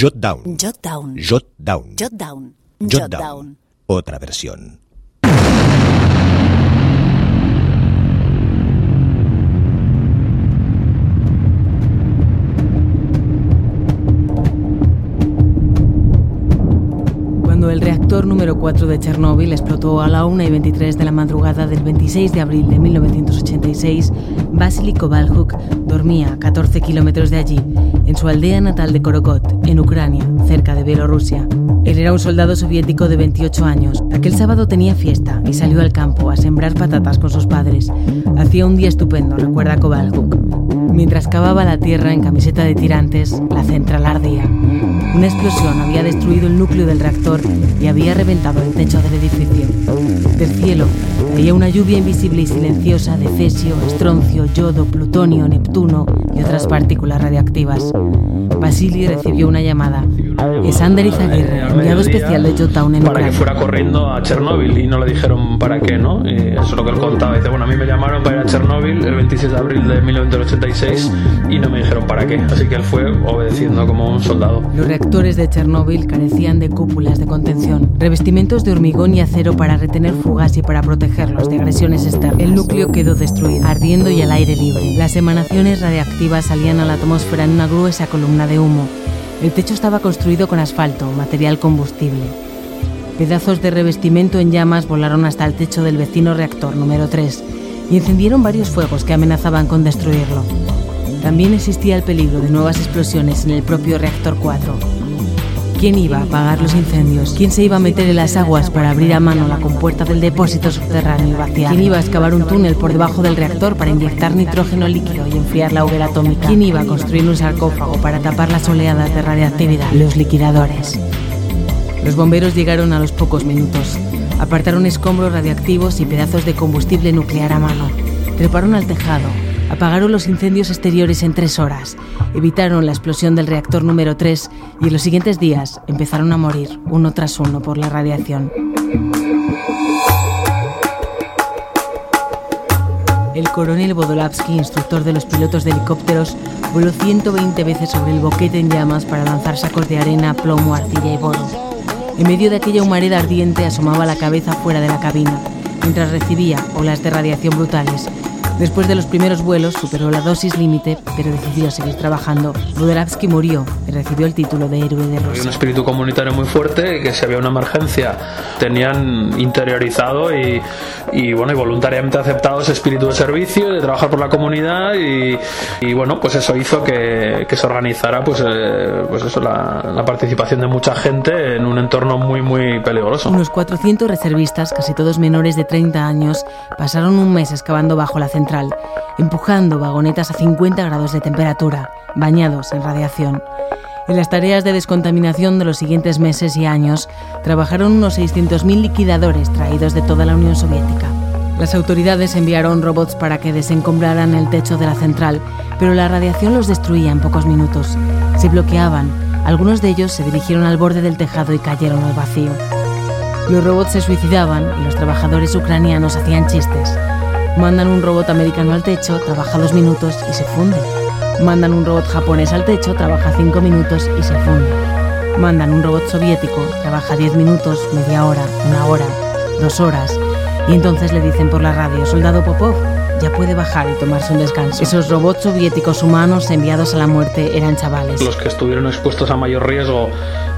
Jotdown. Jotdown. Jotdown. Jotdown. Jotdown. Otra versión. El reactor número 4 de Chernóbil explotó a la 1 y 23 de la madrugada del 26 de abril de 1986, Vasily Kovalchuk dormía a 14 kilómetros de allí, en su aldea natal de Korokot, en Ucrania, cerca de Bielorrusia. Él era un soldado soviético de 28 años. Aquel sábado tenía fiesta y salió al campo a sembrar patatas con sus padres. Hacía un día estupendo, recuerda Kovalchuk. Mientras cavaba la tierra en camiseta de tirantes, la central ardía. Una explosión había destruido el núcleo del reactor y había reventado el techo del edificio. Del cielo caía una lluvia invisible y silenciosa de cesio, estroncio, yodo, plutonio, neptuno y otras partículas radioactivas. Basili recibió una llamada. Es Ander Izaguirre, enviado especial de Jotdown en para que fuera corriendo a Chernóbil y no le dijeron para qué, ¿no? Y eso es lo que él contaba. Dice, bueno, a mí me llamaron para ir a Chernóbil el 26 de abril de 1986 y no me dijeron para qué. Así que él fue obedeciendo como un soldado. Los reactores de Chernóbil carecían de cúpulas de contención, revestimientos de hormigón y acero para retener fugas y para protegerlos de agresiones externas. El núcleo quedó destruido, ardiendo y al aire libre. Las emanaciones radiactivas salían a la atmósfera en una gruesa columna de humo. El techo estaba construido con asfalto, material combustible. Pedazos de revestimiento en llamas volaron hasta el techo del vecino reactor número 3 y encendieron varios fuegos que amenazaban con destruirlo. También existía el peligro de nuevas explosiones en el propio reactor 4. ¿Quién iba a apagar los incendios? ¿Quién se iba a meter en las aguas para abrir a mano la compuerta del depósito subterráneo y vaciar? ¿Quién iba a excavar un túnel por debajo del reactor para inyectar nitrógeno líquido y enfriar la hoguera atómica? ¿Quién iba a construir un sarcófago para tapar las oleadas de radiactividad? Los liquidadores. Los bomberos llegaron a los pocos minutos. Apartaron escombros radiactivos y pedazos de combustible nuclear a mano. Treparon al tejado. Apagaron los incendios exteriores en tres horas. Evitaron la explosión del reactor número 3 y en los siguientes días empezaron a morir uno tras uno por la radiación. El coronel Bodolavsky, instructor de los pilotos de helicópteros, voló 120 veces sobre el boquete en llamas para lanzar sacos de arena, plomo, arcilla y boro. En medio de aquella humareda ardiente asomaba la cabeza fuera de la cabina, mientras recibía olas de radiación brutales. Después de los primeros vuelos superó la dosis límite, pero decidió seguir trabajando. Bodolavsky murió y recibió el título de héroe de Había un Rusia. espíritu comunitario muy fuerte que si había una emergencia tenían interiorizado y, y, bueno y voluntariamente aceptado ese espíritu de servicio, de trabajar por la comunidad y, y, bueno pues eso hizo que, que se organizara pues, eh, pues eso la, la participación de mucha gente en un entorno muy muy peligroso. Unos 400 reservistas, casi todos menores de 30 años, pasaron un mes excavando bajo la central, empujando vagonetas a 50 grados de temperatura, bañados en radiación. En las tareas de descontaminación de los siguientes meses y años, trabajaron unos 600.000 liquidadores traídos de toda la Unión Soviética. Las autoridades enviaron robots para que desencombraran el techo de la central, pero la radiación los destruía en pocos minutos. Se bloqueaban, algunos de ellos se dirigieron al borde del tejado y cayeron al vacío. Los robots se suicidaban y los trabajadores ucranianos hacían chistes. Mandan un robot americano al techo, trabaja dos minutos y se funde. Mandan un robot japonés al techo, trabaja cinco minutos y se funde. Mandan un robot soviético, trabaja diez minutos, media hora, una hora, dos horas. Y entonces le dicen por la radio, soldado Popov, ya puede bajar y tomarse un descanso. Esos robots soviéticos humanos enviados a la muerte eran chavales. Los que estuvieron expuestos a mayor riesgo,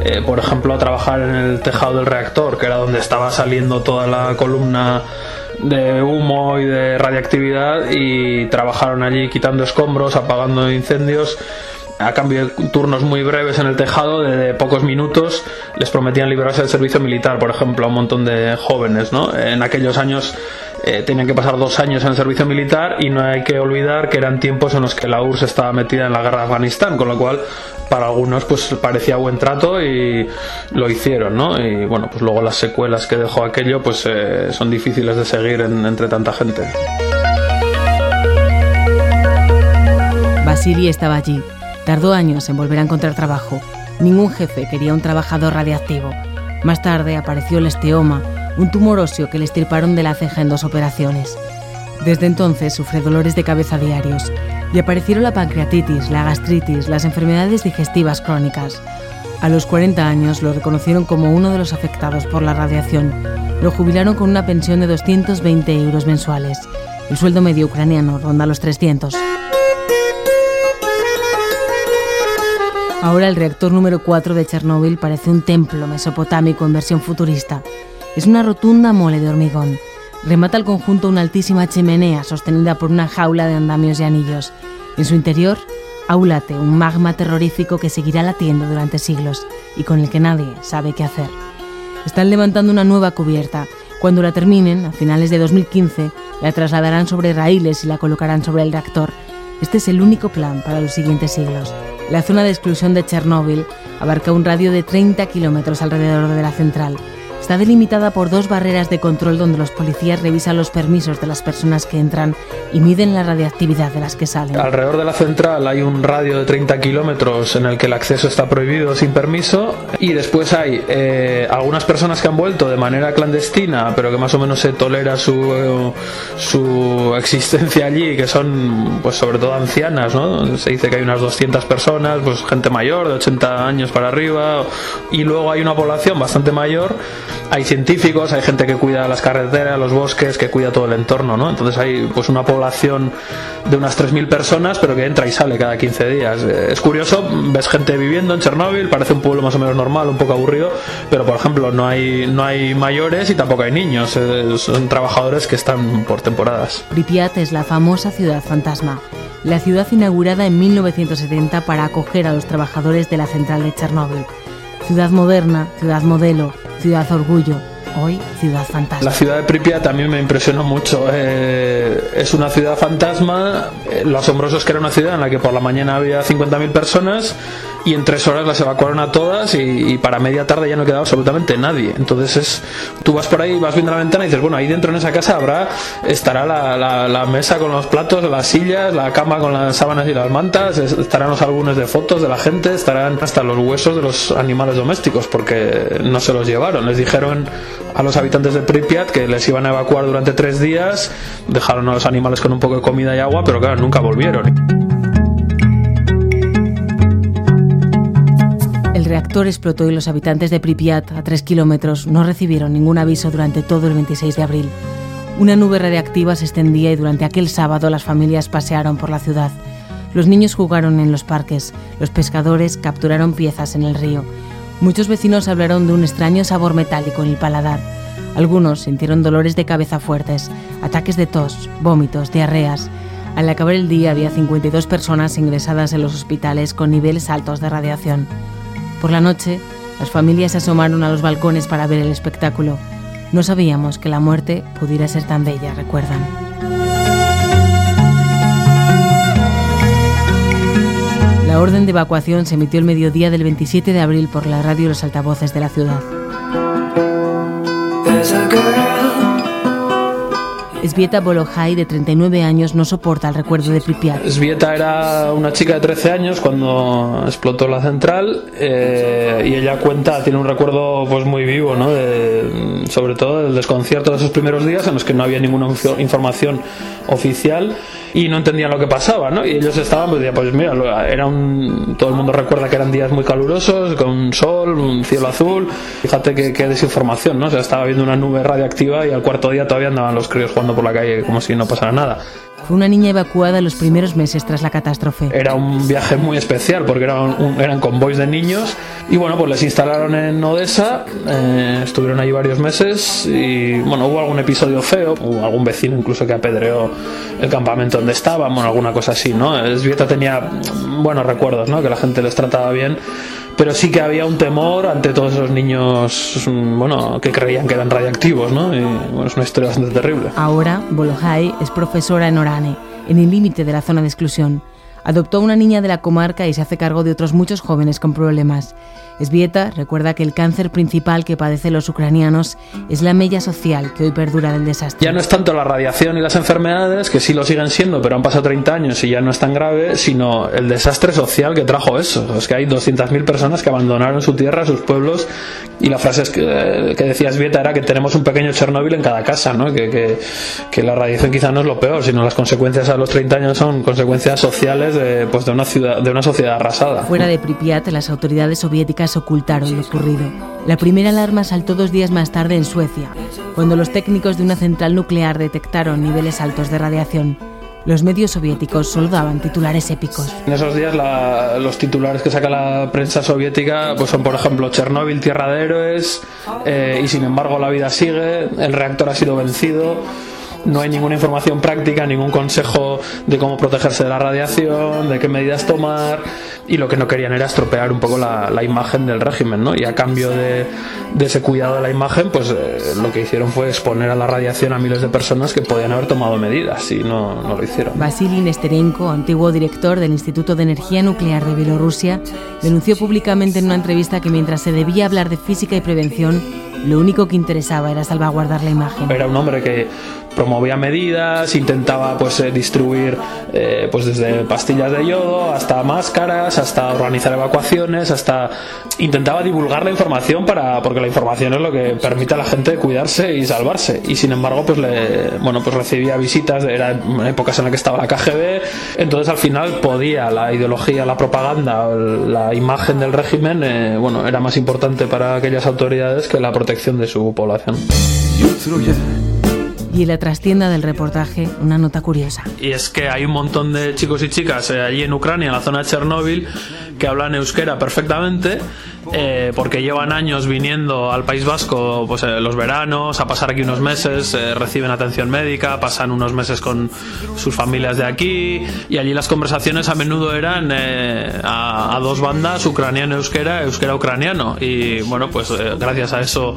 eh, por ejemplo, a trabajar en el tejado del reactor, que era donde estaba saliendo toda la columna de humo y de radiactividad, y trabajaron allí quitando escombros, apagando incendios. A cambio de turnos muy breves en el tejado, de, pocos minutos, les prometían librarse del servicio militar, por ejemplo, a un montón de jóvenes. ¿no? En aquellos años eh, tenían que pasar dos años en el servicio militar y no hay que olvidar que eran tiempos en los que la URSS estaba metida en la guerra de Afganistán, con lo cual para algunos pues parecía buen trato y lo hicieron, ¿no? Y bueno, pues luego las secuelas que dejó aquello pues eh, son difíciles de seguir en- entre tanta gente. Vasily estaba allí. Tardó años en volver a encontrar trabajo. Ningún jefe quería un trabajador radiactivo. Más tarde apareció el esteoma, un tumor óseo que le estirparon de la ceja en dos operaciones. Desde entonces sufre dolores de cabeza diarios y aparecieron la pancreatitis, la gastritis, las enfermedades digestivas crónicas. A los 40 años lo reconocieron como uno de los afectados por la radiación. Lo jubilaron con una pensión de 220 euros mensuales. El sueldo medio ucraniano ronda los 300. Ahora el reactor número 4 de Chernóbil parece un templo mesopotámico en versión futurista. Es una rotunda mole de hormigón. Remata el conjunto una altísima chimenea sostenida por una jaula de andamios y anillos. En su interior, aulate un magma terrorífico que seguirá latiendo durante siglos y con el que nadie sabe qué hacer. Están levantando una nueva cubierta. Cuando la terminen, a finales de 2015, la trasladarán sobre raíles y la colocarán sobre el reactor. Este es el único plan para los siguientes siglos. La zona de exclusión de Chernóbil abarca un radio de 30 kilómetros alrededor de la central. Está delimitada por dos barreras de control donde los policías revisan los permisos de las personas que entran y miden la radiactividad de las que salen. Alrededor de la central hay un radio de 30 kilómetros en el que el acceso está prohibido sin permiso y después hay eh, algunas personas que han vuelto de manera clandestina pero que más o menos se tolera su, su existencia allí que son pues sobre todo ancianas, ¿no? Se dice que hay unas 200 personas, pues gente mayor de 80 años para arriba y luego hay una población bastante mayor hay científicos, hay gente que cuida las carreteras, los bosques, que cuida todo el entorno, ¿no? Entonces hay pues una población de unas 3.000 personas, pero que entra y sale cada 15 días. Eh, es curioso, ves gente viviendo en Chernóbil, parece un pueblo más o menos normal, un poco aburrido, pero por ejemplo no hay, no hay mayores y tampoco hay niños, eh, son trabajadores que están por temporadas. Pripyat es la famosa ciudad fantasma, la ciudad inaugurada en 1970 para acoger a los trabajadores de la central de Chernóbil. Ciudad moderna, ciudad modelo, Ciudad Orgullo, hoy Ciudad Fantasma. La ciudad de Pripyat también me impresionó mucho. Eh, es una ciudad fantasma. Eh, lo asombroso es que era una ciudad en la que por la mañana había 50.000 personas y en tres horas las evacuaron a todas y, para media tarde ya no quedaba absolutamente nadie. Entonces es, tú vas por ahí, vas viendo la ventana y dices, bueno, ahí dentro en esa casa habrá, estará la, la, mesa con los platos, las sillas, la cama con las sábanas y las mantas, estarán los álbumes de fotos de la gente, estarán hasta los huesos de los animales domésticos porque no se los llevaron. Les dijeron a los habitantes de Pripyat que les iban a evacuar durante tres días, dejaron a los animales con un poco de comida y agua, pero claro, nunca volvieron. Reactor explotó y los habitantes de Pripyat, a tres kilómetros, no recibieron ningún aviso durante todo el 26 de abril. Una nube radiactiva se extendía y durante aquel sábado las familias pasearon por la ciudad. Los niños jugaron en los parques, los pescadores capturaron piezas en el río. Muchos vecinos hablaron de un extraño sabor metálico en el paladar. Algunos sintieron dolores de cabeza fuertes, ataques de tos, vómitos, diarreas. Al acabar el día había 52 personas ingresadas en los hospitales con niveles altos de radiación. Por la noche, las familias se asomaron a los balcones para ver el espectáculo. No sabíamos que la muerte pudiera ser tan bella, recuerdan. La orden de evacuación se emitió el mediodía del 27 de abril por la radio y los altavoces de la ciudad. Svieta Bolohai, de 39 años, no soporta el recuerdo de Pripyat. Svieta era una chica de 13 años cuando explotó la central eh, y ella cuenta, tiene un recuerdo pues muy vivo, ¿no? sobre todo del desconcierto de esos primeros días en los que no había ninguna información oficial y no entendían lo que pasaba, ¿no? Y ellos estaban, pues, pues mira, era un, todo el mundo recuerda que eran días muy calurosos, con sol, un cielo azul, fíjate que desinformación, ¿no? O sea, estaba viendo una nube radiactiva y al cuarto día todavía andaban los críos jugando por la calle como si no pasara nada. Fue una niña evacuada los primeros meses tras la catástrofe. Era un viaje muy especial porque eran convoys de niños y bueno, pues les instalaron en Odessa, eh, estuvieron allí varios meses y bueno, hubo algún episodio feo, hubo algún vecino incluso que apedreó el campamento donde estaban, bueno, alguna cosa así, ¿no? Esvieta tenía buenos recuerdos, ¿no? Que la gente les trataba bien pero sí que había un temor ante todos esos niños bueno, que creían que eran radiactivos, ¿no? Bueno, es una historia bastante terrible. Ahora, Bolohai es profesora en Orane, en el límite de la zona de exclusión. Adoptó a una niña de la comarca y se hace cargo de otros muchos jóvenes con problemas. Esvieta recuerda que el cáncer principal que padecen los ucranianos es la mella social que hoy perdura del desastre. Ya no es tanto la radiación y las enfermedades, que sí lo siguen siendo, pero han pasado 30 años y ya no es tan grave, sino el desastre social que trajo eso. Es que hay 200.000 personas que abandonaron su tierra, sus pueblos, y la frase que, que decía Esvieta era que tenemos un pequeño Chernóbil en cada casa, que, que, que la radiación quizá no es lo peor, sino las consecuencias a los 30 años son consecuencias sociales de, pues de, una ciudad, de una sociedad arrasada. Fuera de Pripyat, las autoridades soviéticas ocultaron lo ocurrido. La primera alarma saltó dos días más tarde en Suecia, cuando los técnicos de una central nuclear detectaron niveles altos de radiación. Los medios soviéticos solo daban titulares épicos. En esos días los titulares que saca la prensa soviética pues son, por ejemplo, Chernóbil, tierra de héroes, eh, y sin embargo la vida sigue, el reactor ha sido vencido no hay ninguna información práctica, ningún consejo de cómo protegerse de la radiación, de qué medidas tomar, y lo que no querían era estropear un poco la, imagen del régimen, ¿no? Y a cambio de, ese cuidado de la imagen, pues eh, lo que hicieron fue exponer a la radiación a miles de personas que podían haber tomado medidas y no, no lo hicieron. Vasily Nesterenko, antiguo director del Instituto de Energía Nuclear de Bielorrusia, denunció públicamente en una entrevista que mientras se debía hablar de física y prevención, lo único que interesaba era salvaguardar la imagen. Era un hombre que promovía medidas, intentaba pues eh, distribuir eh, pues desde pastillas de yodo hasta máscaras, hasta organizar evacuaciones, hasta intentaba divulgar la información para porque la información es lo que permite a la gente cuidarse y salvarse y sin embargo pues le bueno pues recibía visitas era épocas en las que estaba la KGB entonces al final podía la ideología la propaganda la imagen del régimen eh, bueno era más importante para aquellas autoridades que la protección de su población y en la trastienda del reportaje, una nota curiosa. Y es que hay un montón de chicos y chicas eh, allí en Ucrania, en la zona de Chernóbil, que hablan euskera perfectamente, eh, porque llevan años viniendo al País Vasco pues, eh, los veranos, a pasar aquí unos meses, reciben atención médica, pasan unos meses con sus familias de aquí, y allí las conversaciones a menudo eran a, dos bandas, ucraniano euskera, euskera ucraniano, y bueno, pues gracias a eso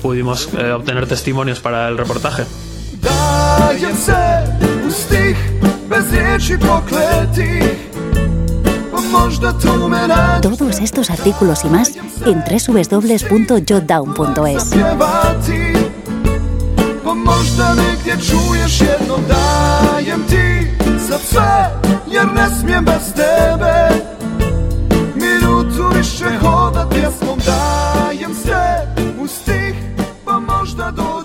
pudimos obtener testimonios para el reportaje. Dajem se Todos estos artículos y más en www.jotdown.es možda negdje čuješ jedno dajem ti. Za sve jer ne smijem bez tebe. Minutu više hodat pjesmom dajem sve u stih pa možda do